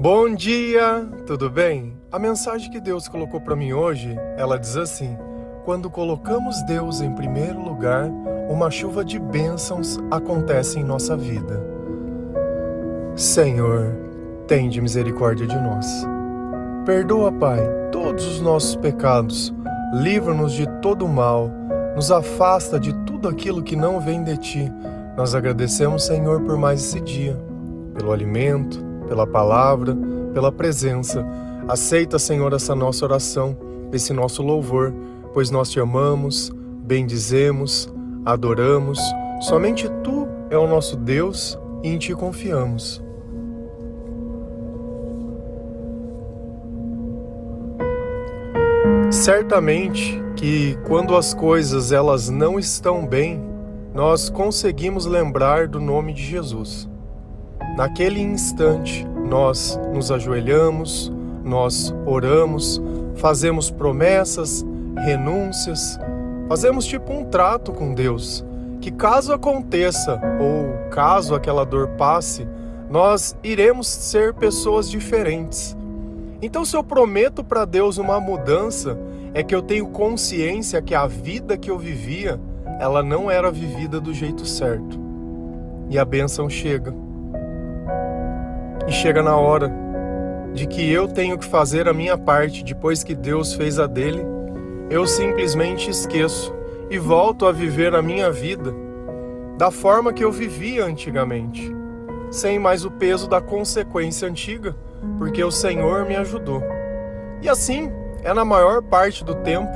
Bom dia, tudo bem? A mensagem que Deus colocou para mim hoje, ela diz assim: Quando colocamos Deus em primeiro lugar, uma chuva de bênçãos acontece em nossa vida. Senhor, tende misericórdia de nós. Perdoa, Pai, todos os nossos pecados, livra-nos de todo o mal, nos afasta de tudo aquilo que não vem de ti. Nós agradecemos, Senhor, por mais esse dia, pelo alimento, pela palavra, pela presença. Aceita, Senhor, essa nossa oração, esse nosso louvor, pois nós te amamos, bendizemos, adoramos. Somente tu é o nosso Deus e em ti confiamos. Certamente que quando as coisas elas não estão bem, nós conseguimos lembrar do nome de Jesus. Naquele instante, nós nos ajoelhamos, nós oramos, fazemos promessas, renúncias, fazemos tipo um trato com Deus, que caso aconteça ou caso aquela dor passe, nós iremos ser pessoas diferentes. Então, se eu prometo para Deus uma mudança, é que eu tenho consciência que a vida que eu vivia, ela não era vivida do jeito certo. E a bênção chega. E chega na hora de que eu tenho que fazer a minha parte depois que Deus fez a dele, eu simplesmente esqueço e volto a viver a minha vida da forma que eu vivia antigamente, sem mais o peso da consequência antiga, porque o Senhor me ajudou. E assim é na maior parte do tempo,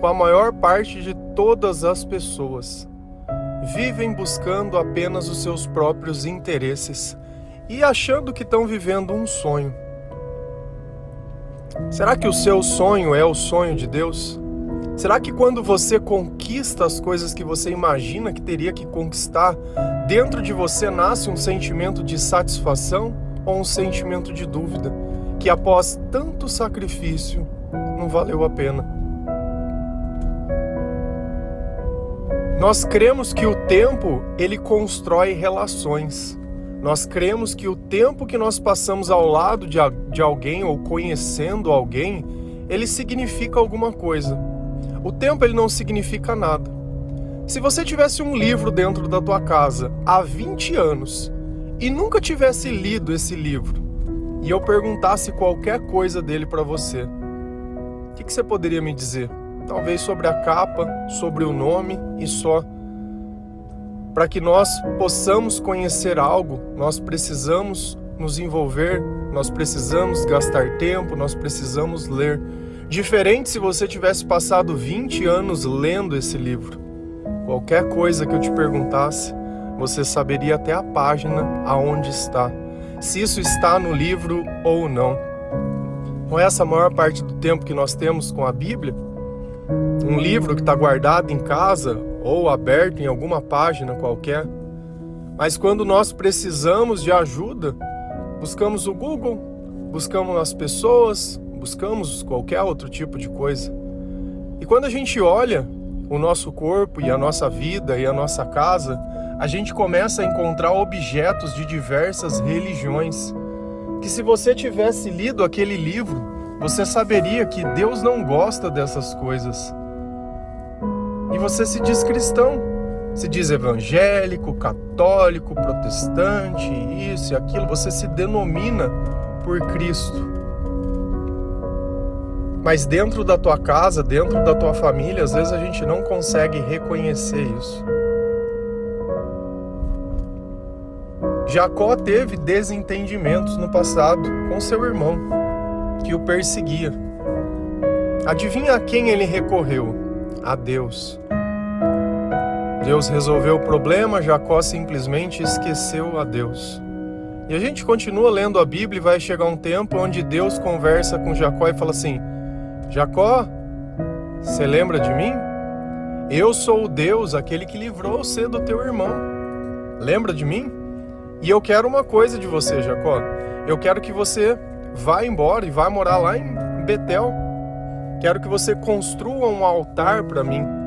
com a maior parte de todas as pessoas. Vivem buscando apenas os seus próprios interesses e achando que estão vivendo um sonho. Será que o seu sonho é o sonho de Deus? Será que quando você conquista as coisas que você imagina que teria que conquistar, dentro de você nasce um sentimento de satisfação ou um sentimento de dúvida, que após tanto sacrifício não valeu a pena? Nós cremos que o tempo ele constrói relações. Nós cremos que o tempo que nós passamos ao lado de, de alguém ou conhecendo alguém, ele significa alguma coisa. O tempo ele não significa nada. Se você tivesse um livro dentro da tua casa há 20 anos e nunca tivesse lido esse livro, e eu perguntasse qualquer coisa dele para você, o que, que você poderia me dizer? Talvez sobre a capa, sobre o nome e só. Para que nós possamos conhecer algo, nós precisamos nos envolver, nós precisamos gastar tempo, nós precisamos ler. Diferente se você tivesse passado 20 anos lendo esse livro. Qualquer coisa que eu te perguntasse, você saberia até a página aonde está, se isso está no livro ou não. Com essa maior parte do tempo que nós temos com a Bíblia, um livro que está guardado em casa ou aberto em alguma página qualquer. Mas quando nós precisamos de ajuda, buscamos o Google, buscamos as pessoas, buscamos qualquer outro tipo de coisa. E quando a gente olha o nosso corpo e a nossa vida e a nossa casa, a gente começa a encontrar objetos de diversas religiões. Que se você tivesse lido aquele livro, você saberia que Deus não gosta dessas coisas. E você se diz cristão, se diz evangélico, católico, protestante, isso e aquilo, você se denomina por Cristo. Mas dentro da tua casa, dentro da tua família, às vezes a gente não consegue reconhecer isso. Jacó teve desentendimentos no passado com seu irmão, que o perseguia. Adivinha a quem ele recorreu? A Deus. Deus resolveu o problema, Jacó simplesmente esqueceu a Deus. E a gente continua lendo a Bíblia e vai chegar um tempo onde Deus conversa com Jacó e fala assim: Jacó, você lembra de mim? Eu sou o Deus, aquele que livrou você do teu irmão. Lembra de mim? E eu quero uma coisa de você, Jacó. Eu quero que você vá embora e vá morar lá em Betel. Quero que você construa um altar para mim.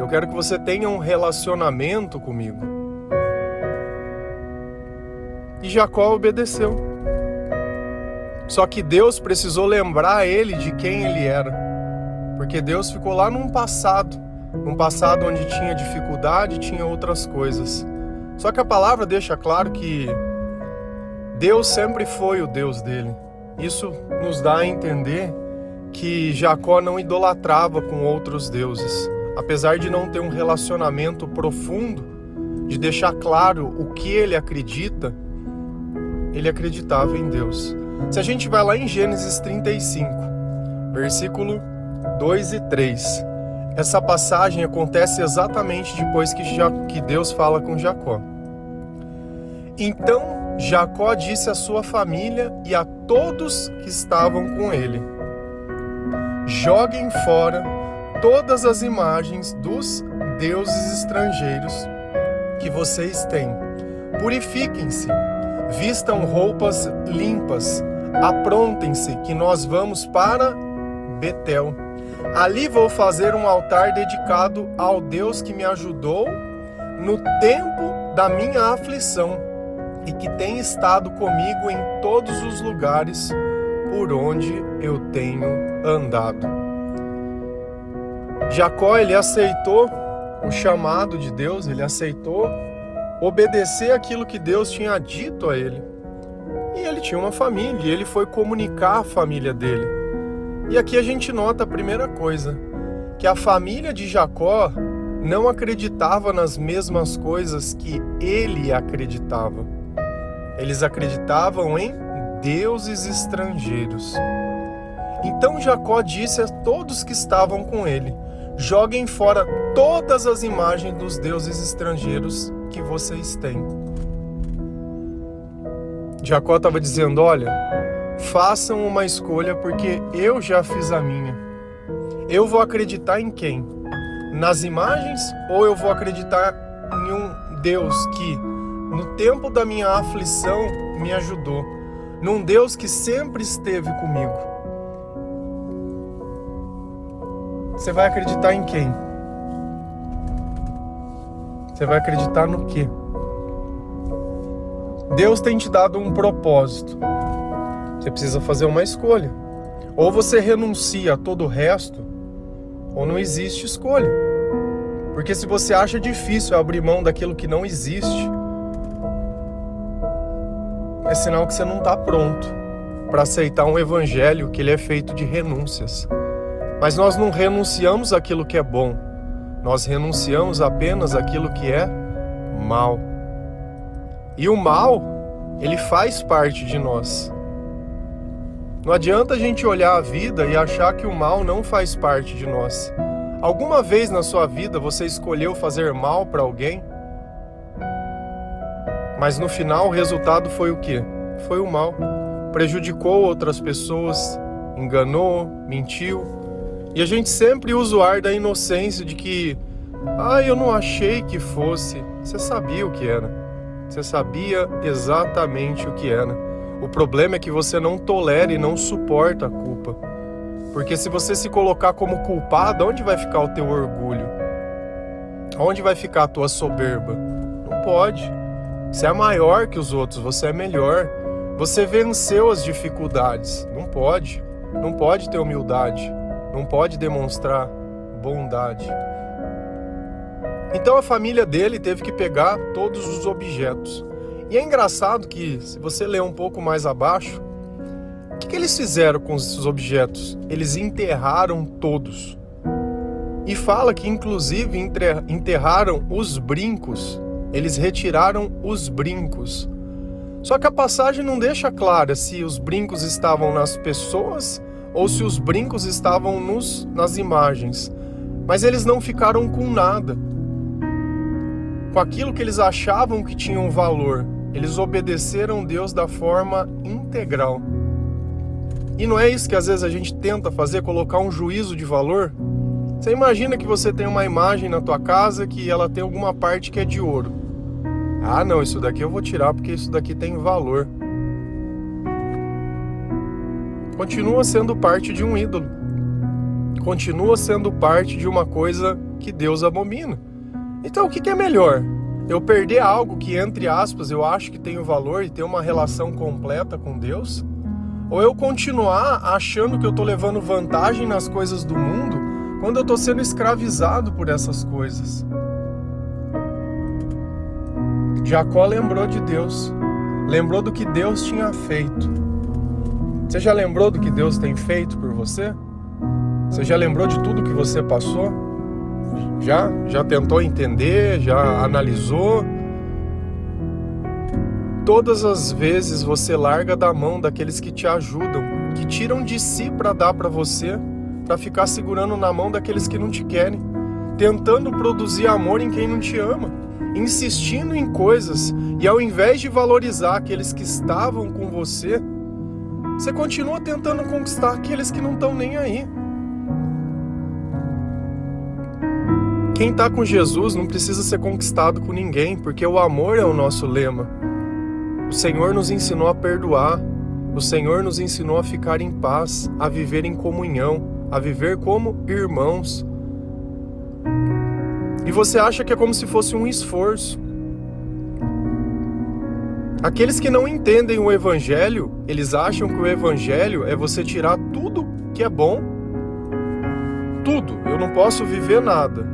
Eu quero que você tenha um relacionamento comigo. E Jacó obedeceu. Só que Deus precisou lembrar ele de quem ele era. Porque Deus ficou lá num passado, num passado onde tinha dificuldade, tinha outras coisas. Só que a palavra deixa claro que Deus sempre foi o Deus dele. Isso nos dá a entender que Jacó não idolatrava com outros deuses, apesar de não ter um relacionamento profundo, de deixar claro o que ele acredita, ele acreditava em Deus. Se a gente vai lá em Gênesis 35, versículo 2 e 3, essa passagem acontece exatamente depois que, que Deus fala com Jacó. Então Jacó disse à sua família e a todos que estavam com ele: Joguem fora todas as imagens dos deuses estrangeiros que vocês têm. Purifiquem-se, vistam roupas limpas, Aprontem-se, que nós vamos para Betel. Ali vou fazer um altar dedicado ao Deus que me ajudou no tempo da minha aflição e que tem estado comigo em todos os lugares por onde eu tenho andado. Jacó ele aceitou o chamado de Deus, ele aceitou obedecer aquilo que Deus tinha dito a ele. E ele tinha uma família, e ele foi comunicar a família dele. E aqui a gente nota a primeira coisa, que a família de Jacó não acreditava nas mesmas coisas que ele acreditava. Eles acreditavam em deuses estrangeiros. Então Jacó disse a todos que estavam com ele: Joguem fora todas as imagens dos deuses estrangeiros que vocês têm. Jacó estava dizendo: Olha, façam uma escolha porque eu já fiz a minha. Eu vou acreditar em quem? Nas imagens ou eu vou acreditar em um Deus que, no tempo da minha aflição, me ajudou? Num Deus que sempre esteve comigo? Você vai acreditar em quem? Você vai acreditar no quê? Deus tem te dado um propósito. Você precisa fazer uma escolha. Ou você renuncia a todo o resto, ou não existe escolha. Porque se você acha difícil abrir mão daquilo que não existe, é sinal que você não está pronto para aceitar um evangelho que ele é feito de renúncias. Mas nós não renunciamos aquilo que é bom, nós renunciamos apenas aquilo que é mal. E o mal, ele faz parte de nós. Não adianta a gente olhar a vida e achar que o mal não faz parte de nós. Alguma vez na sua vida você escolheu fazer mal para alguém? Mas no final o resultado foi o quê? Foi o mal. Prejudicou outras pessoas, enganou, mentiu. E a gente sempre usa o ar da inocência de que, ah, eu não achei que fosse. Você sabia o que era. Você sabia exatamente o que era. O problema é que você não tolera e não suporta a culpa. Porque se você se colocar como culpado, onde vai ficar o teu orgulho? Onde vai ficar a tua soberba? Não pode. Você é maior que os outros, você é melhor. Você venceu as dificuldades. Não pode. Não pode ter humildade. Não pode demonstrar bondade. Então a família dele teve que pegar todos os objetos. E é engraçado que, se você ler um pouco mais abaixo, o que, que eles fizeram com esses objetos? Eles enterraram todos. E fala que, inclusive, enterraram os brincos. Eles retiraram os brincos. Só que a passagem não deixa clara se os brincos estavam nas pessoas ou se os brincos estavam nos, nas imagens. Mas eles não ficaram com nada com aquilo que eles achavam que tinha um valor. Eles obedeceram Deus da forma integral. E não é isso que às vezes a gente tenta fazer, colocar um juízo de valor? Você imagina que você tem uma imagem na tua casa que ela tem alguma parte que é de ouro. Ah, não, isso daqui eu vou tirar porque isso daqui tem valor. Continua sendo parte de um ídolo. Continua sendo parte de uma coisa que Deus abomina. Então, o que, é melhor? Eu perder algo que, entre aspas, eu acho que tem o valor e ter uma relação completa com Deus? Ou eu continuar achando que eu estou levando vantagem nas coisas do mundo quando eu estou sendo escravizado por essas coisas? Jacó lembrou de Deus, lembrou do que Deus tinha feito. Você já lembrou do que Deus tem feito por você? Você já lembrou de tudo que você passou? Já? Já tentou entender? Já analisou? Todas as vezes você larga da mão daqueles que te ajudam, que tiram de si para dar para você, para ficar segurando na mão daqueles que não te querem, tentando produzir amor em quem não te ama, insistindo em coisas e ao invés de valorizar aqueles que estavam com você, você continua tentando conquistar aqueles que não estão nem aí. Quem está com Jesus não precisa ser conquistado com ninguém, porque o amor é o nosso lema. O Senhor nos ensinou a perdoar, o Senhor nos ensinou a ficar em paz, a viver em comunhão, a viver como irmãos. E você acha que é como se fosse um esforço. Aqueles que não entendem o Evangelho, eles acham que o Evangelho é você tirar tudo que é bom, tudo, eu não posso viver nada.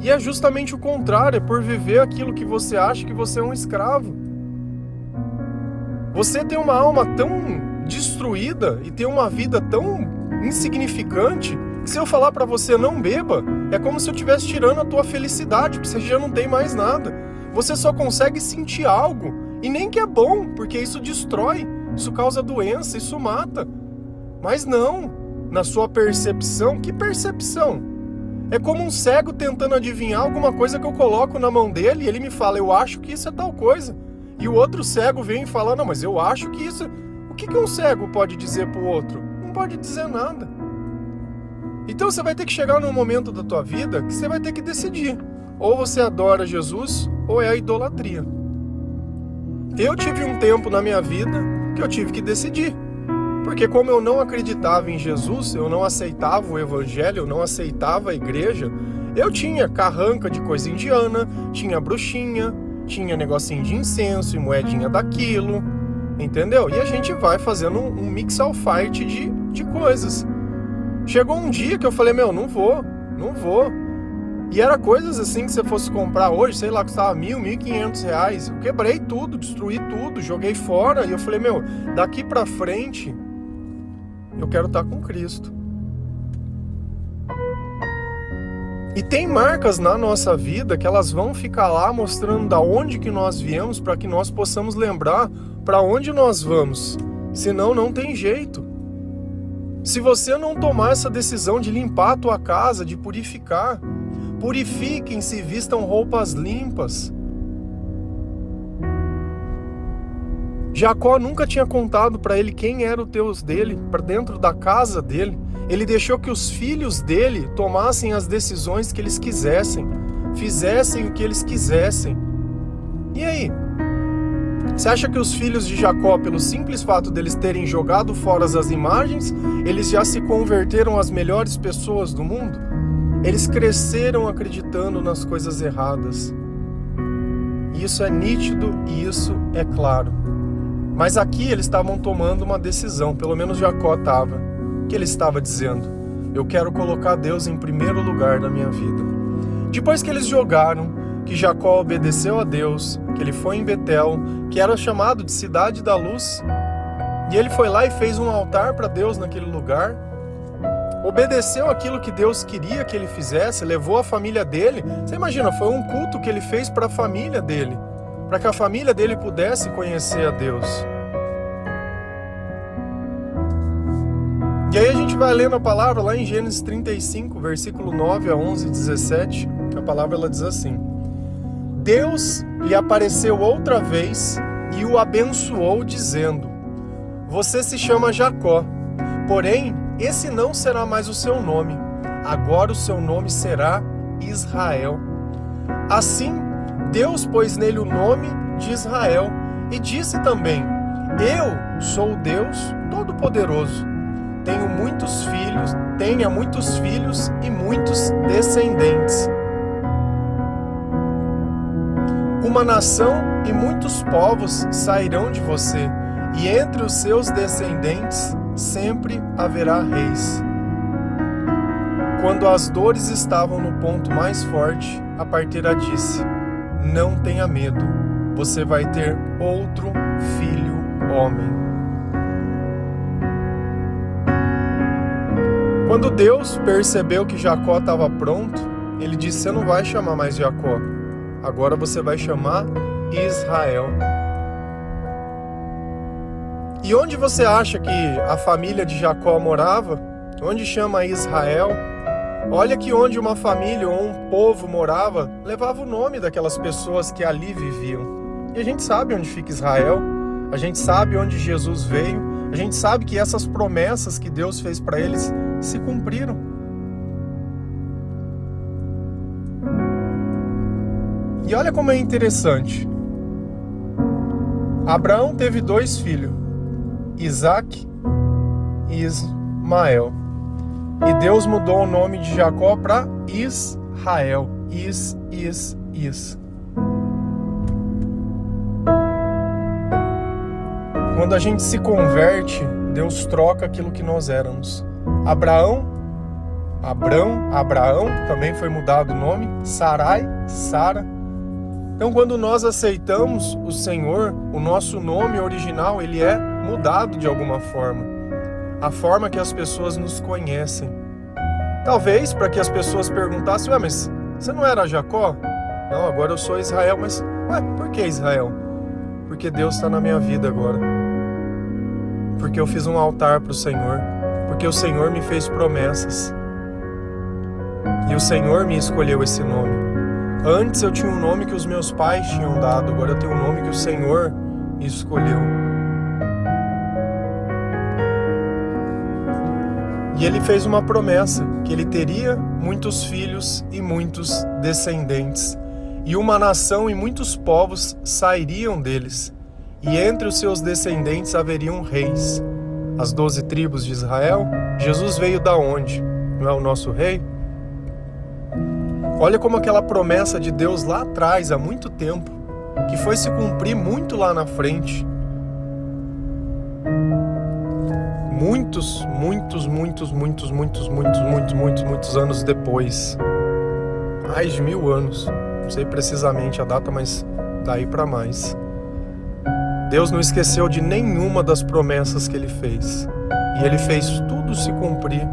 E é justamente o contrário, é por viver aquilo que você acha que você é um escravo. Você tem uma alma tão destruída e tem uma vida tão insignificante que se eu falar para você não beba, é como se eu estivesse tirando a tua felicidade, porque você já não tem mais nada. Você só consegue sentir algo e nem que é bom, porque isso destrói, isso causa doença, isso mata. Mas não, na sua percepção, que percepção? É como um cego tentando adivinhar alguma coisa que eu coloco na mão dele e ele me fala, eu acho que isso é tal coisa. E o outro cego vem e fala: Não, mas eu acho que isso. O que, que um cego pode dizer para o outro? Não pode dizer nada. Então você vai ter que chegar num momento da tua vida que você vai ter que decidir. Ou você adora Jesus, ou é a idolatria. Eu tive um tempo na minha vida que eu tive que decidir. Porque como eu não acreditava em Jesus, eu não aceitava o evangelho, eu não aceitava a igreja, eu tinha carranca de coisa indiana, tinha bruxinha, tinha negocinho de incenso e moedinha daquilo, entendeu? E a gente vai fazendo um, mix fight de, de coisas. Chegou um dia que eu falei, meu, não vou, não vou. E era coisas assim que você fosse comprar hoje, sei lá, custava mil, mil e quinhentos reais. Eu quebrei tudo, destruí tudo, joguei fora. E eu falei, meu, daqui pra frente, eu quero estar com Cristo. E tem marcas na nossa vida que elas vão ficar lá mostrando da onde que nós viemos para que nós possamos lembrar para onde nós vamos. Senão não tem jeito. Se você não tomar essa decisão de limpar a tua casa, de purificar, purifiquem-se, vistam roupas limpas. Jacó nunca tinha contado para ele quem era o Deus dele, para dentro da casa dele. Ele deixou que os filhos dele tomassem as decisões que eles quisessem, fizessem o que eles quisessem. E aí? Você acha que os filhos de Jacó, pelo simples fato deles terem jogado fora as imagens, eles já se converteram às melhores pessoas do mundo? Eles cresceram acreditando nas coisas erradas. Isso é nítido e isso é claro. Mas aqui eles estavam tomando uma decisão, pelo menos Jacó estava que ele estava dizendo? Eu quero colocar Deus em primeiro lugar na minha vida. Depois que eles jogaram, que Jacó obedeceu a Deus, que ele foi em Betel, que era chamado de Cidade da Luz, e ele foi lá e fez um altar para Deus naquele lugar, obedeceu aquilo que Deus queria que ele fizesse, levou a família dele. Você imagina, foi um culto que ele fez para a família dele, para que a família dele pudesse conhecer a Deus. E aí a gente vai lendo a palavra lá em Gênesis 35, versículo 9 a 11 e 17. A palavra ela diz assim: Deus lhe apareceu outra vez e o abençoou, dizendo: Você se chama Jacó, porém esse não será mais o seu nome. Agora o seu nome será Israel. Assim, Deus pôs nele o nome de Israel e disse também: Eu sou o Deus Todo-Poderoso tenho muitos filhos, tenha muitos filhos e muitos descendentes. Uma nação e muitos povos sairão de você, e entre os seus descendentes sempre haverá reis. Quando as dores estavam no ponto mais forte, a parteira disse: Não tenha medo, você vai ter outro filho homem. Quando Deus percebeu que Jacó estava pronto, ele disse: Você não vai chamar mais Jacó, agora você vai chamar Israel. E onde você acha que a família de Jacó morava? Onde chama Israel? Olha que onde uma família ou um povo morava, levava o nome daquelas pessoas que ali viviam. E a gente sabe onde fica Israel, a gente sabe onde Jesus veio, a gente sabe que essas promessas que Deus fez para eles se cumpriram. E olha como é interessante. Abraão teve dois filhos, Isaac e Ismael. E Deus mudou o nome de Jacó para Israel. Is, is, is. Quando a gente se converte, Deus troca aquilo que nós éramos. Abraão, Abrão, Abraão, também foi mudado o nome. Sarai, Sara. Então, quando nós aceitamos o Senhor, o nosso nome original, ele é mudado de alguma forma. A forma que as pessoas nos conhecem. Talvez para que as pessoas perguntassem: Ué, mas você não era Jacó? Não, agora eu sou Israel. Mas, ué, por que Israel? Porque Deus está na minha vida agora. Porque eu fiz um altar para o Senhor. Porque o Senhor me fez promessas. E o Senhor me escolheu esse nome. Antes eu tinha um nome que os meus pais tinham dado, agora eu tenho um nome que o Senhor escolheu. E ele fez uma promessa que ele teria muitos filhos e muitos descendentes, e uma nação e muitos povos sairiam deles, e entre os seus descendentes haveriam reis. As doze tribos de Israel, Jesus veio da onde? Não é o nosso rei? Olha como aquela promessa de Deus lá atrás, há muito tempo, que foi se cumprir muito lá na frente. Muitos, muitos, muitos, muitos, muitos, muitos, muitos, muitos, muitos anos depois. Mais de mil anos. Não sei precisamente a data, mas daí para mais. Deus não esqueceu de nenhuma das promessas que ele fez. E ele fez tudo se cumprir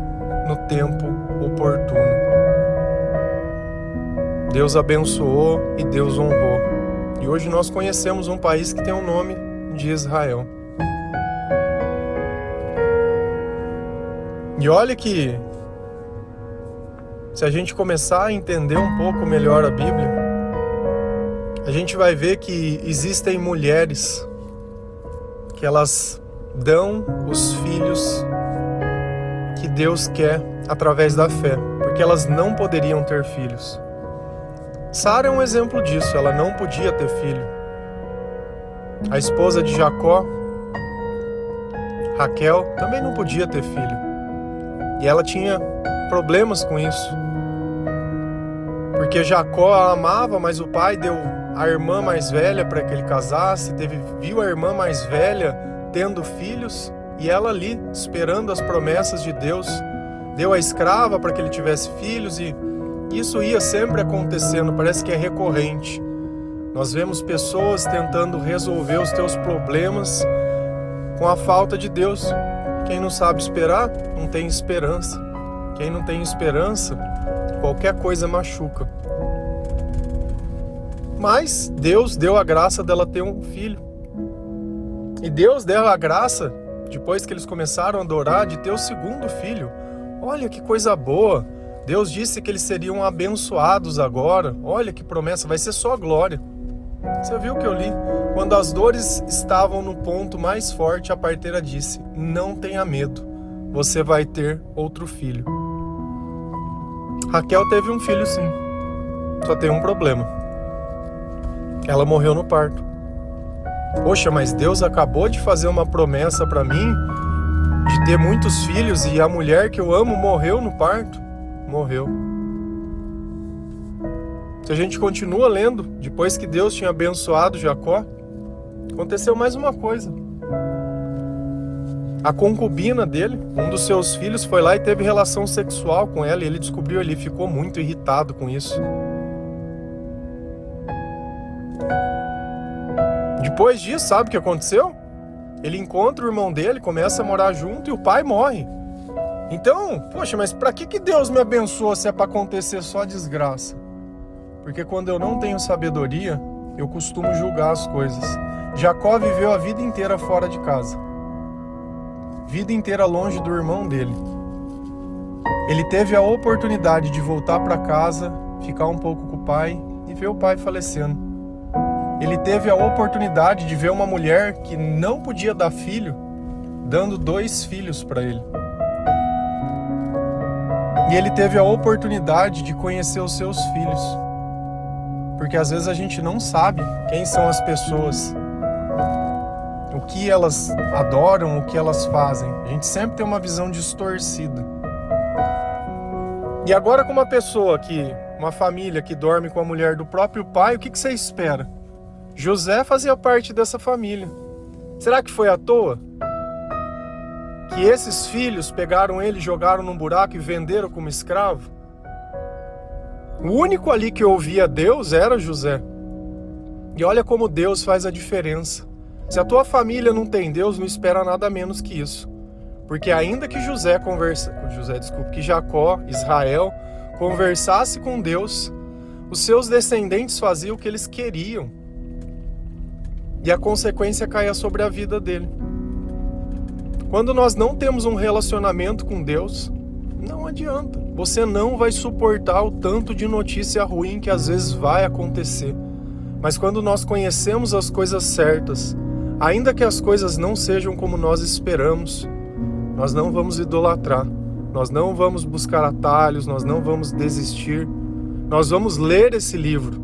no tempo oportuno. Deus abençoou e Deus honrou. E hoje nós conhecemos um país que tem o nome de Israel. E olha que se a gente começar a entender um pouco melhor a Bíblia, a gente vai ver que existem mulheres que elas dão os filhos que Deus quer através da fé, porque elas não poderiam ter filhos. Sara é um exemplo disso, ela não podia ter filho. A esposa de Jacó, Raquel, também não podia ter filho. E ela tinha problemas com isso. Porque Jacó amava, mas o pai deu a irmã mais velha para que ele casasse, teve viu a irmã mais velha tendo filhos e ela ali esperando as promessas de Deus, deu a escrava para que ele tivesse filhos e isso ia sempre acontecendo, parece que é recorrente. Nós vemos pessoas tentando resolver os teus problemas com a falta de Deus. Quem não sabe esperar, não tem esperança. Quem não tem esperança, qualquer coisa machuca. Mas Deus deu a graça dela ter um filho. E Deus deu a graça, depois que eles começaram a adorar, de ter o segundo filho. Olha que coisa boa! Deus disse que eles seriam abençoados agora. Olha que promessa, vai ser só glória. Você viu o que eu li? Quando as dores estavam no ponto mais forte, a parteira disse: Não tenha medo, você vai ter outro filho. Raquel teve um filho sim, só tem um problema. Ela morreu no parto. Poxa, mas Deus acabou de fazer uma promessa para mim de ter muitos filhos e a mulher que eu amo morreu no parto morreu. Se a gente continua lendo, depois que Deus tinha abençoado Jacó, aconteceu mais uma coisa. A concubina dele, um dos seus filhos, foi lá e teve relação sexual com ela e ele descobriu ali, ficou muito irritado com isso. Depois disso, sabe o que aconteceu? Ele encontra o irmão dele, começa a morar junto e o pai morre. Então, poxa, mas para que, que Deus me abençoa se é para acontecer só desgraça? Porque quando eu não tenho sabedoria, eu costumo julgar as coisas. Jacó viveu a vida inteira fora de casa, vida inteira longe do irmão dele. Ele teve a oportunidade de voltar para casa, ficar um pouco com o pai e ver o pai falecendo. Ele teve a oportunidade de ver uma mulher que não podia dar filho, dando dois filhos para ele. E ele teve a oportunidade de conhecer os seus filhos. Porque às vezes a gente não sabe quem são as pessoas, o que elas adoram, o que elas fazem. A gente sempre tem uma visão distorcida. E agora, com uma pessoa que, uma família que dorme com a mulher do próprio pai, o que, que você espera? José fazia parte dessa família. Será que foi à toa? que esses filhos pegaram ele, jogaram num buraco e venderam como escravo? O único ali que ouvia Deus era José. E olha como Deus faz a diferença. Se a tua família não tem Deus, não espera nada menos que isso. Porque ainda que José conversa, José, desculpe, que Jacó, Israel conversasse com Deus, os seus descendentes faziam o que eles queriam. E a consequência caía sobre a vida dele. Quando nós não temos um relacionamento com Deus, não adianta. Você não vai suportar o tanto de notícia ruim que às vezes vai acontecer. Mas quando nós conhecemos as coisas certas, ainda que as coisas não sejam como nós esperamos, nós não vamos idolatrar, nós não vamos buscar atalhos, nós não vamos desistir. Nós vamos ler esse livro,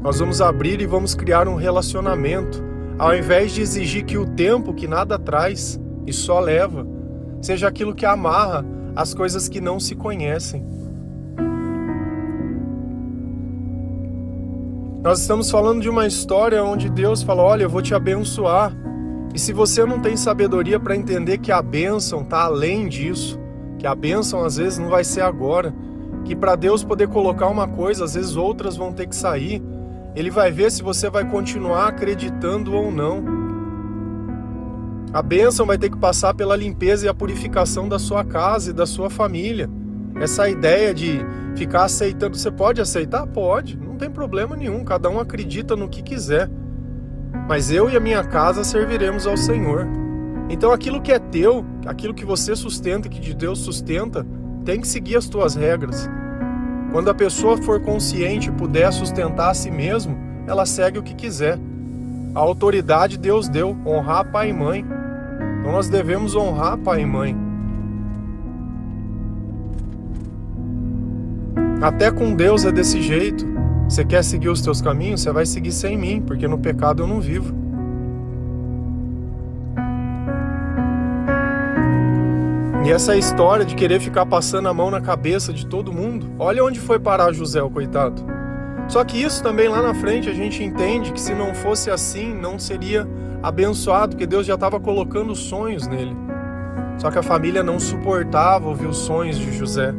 nós vamos abrir e vamos criar um relacionamento, ao invés de exigir que o tempo que nada traz e só leva, seja aquilo que amarra as coisas que não se conhecem. Nós estamos falando de uma história onde Deus fala: Olha, eu vou te abençoar. E se você não tem sabedoria para entender que a bênção está além disso, que a bênção às vezes não vai ser agora, que para Deus poder colocar uma coisa, às vezes outras vão ter que sair, Ele vai ver se você vai continuar acreditando ou não. A bênção vai ter que passar pela limpeza e a purificação da sua casa e da sua família. Essa ideia de ficar aceitando, você pode aceitar? Pode, não tem problema nenhum, cada um acredita no que quiser. Mas eu e a minha casa serviremos ao Senhor. Então aquilo que é teu, aquilo que você sustenta, que de Deus sustenta, tem que seguir as tuas regras. Quando a pessoa for consciente e puder sustentar a si mesmo, ela segue o que quiser. A autoridade Deus deu, honrar pai e mãe. Então nós devemos honrar pai e mãe. Até com Deus é desse jeito. Você quer seguir os teus caminhos? Você vai seguir sem mim, porque no pecado eu não vivo. E essa história de querer ficar passando a mão na cabeça de todo mundo, olha onde foi parar José, o coitado. Só que isso também lá na frente a gente entende que se não fosse assim, não seria abençoado, porque Deus já estava colocando sonhos nele. Só que a família não suportava ouvir os sonhos de José.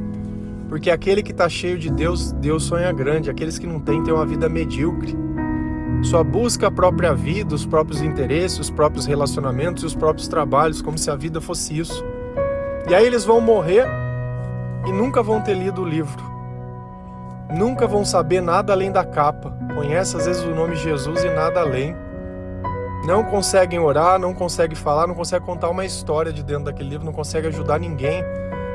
Porque aquele que está cheio de Deus, Deus sonha grande. Aqueles que não têm, têm uma vida medíocre. Só busca a própria vida, os próprios interesses, os próprios relacionamentos e os próprios trabalhos, como se a vida fosse isso. E aí eles vão morrer e nunca vão ter lido o livro. Nunca vão saber nada além da capa. Conhece às vezes o nome Jesus e nada além não conseguem orar, não conseguem falar, não conseguem contar uma história de dentro daquele livro, não conseguem ajudar ninguém,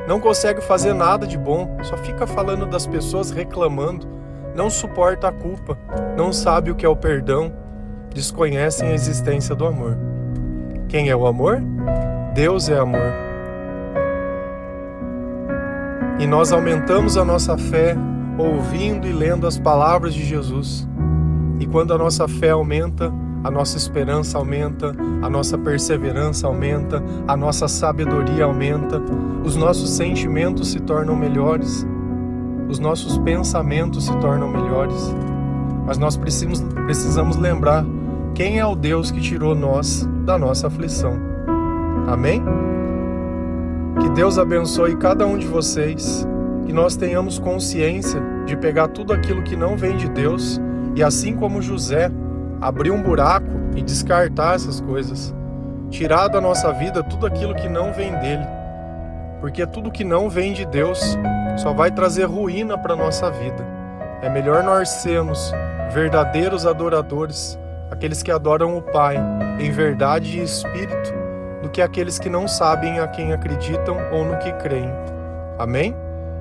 não conseguem fazer nada de bom, só fica falando das pessoas, reclamando, não suporta a culpa, não sabe o que é o perdão, desconhecem a existência do amor. Quem é o amor? Deus é amor. E nós aumentamos a nossa fé ouvindo e lendo as palavras de Jesus. E quando a nossa fé aumenta, a nossa esperança aumenta, a nossa perseverança aumenta, a nossa sabedoria aumenta, os nossos sentimentos se tornam melhores, os nossos pensamentos se tornam melhores. Mas nós precisamos, precisamos lembrar quem é o Deus que tirou nós da nossa aflição. Amém? Que Deus abençoe cada um de vocês, que nós tenhamos consciência de pegar tudo aquilo que não vem de Deus e, assim como José, abrir um buraco e descartar essas coisas. Tirar da nossa vida tudo aquilo que não vem dele. Porque tudo que não vem de Deus só vai trazer ruína para nossa vida. É melhor nós sermos verdadeiros adoradores, aqueles que adoram o Pai em verdade e espírito, do que aqueles que não sabem a quem acreditam ou no que creem. Amém?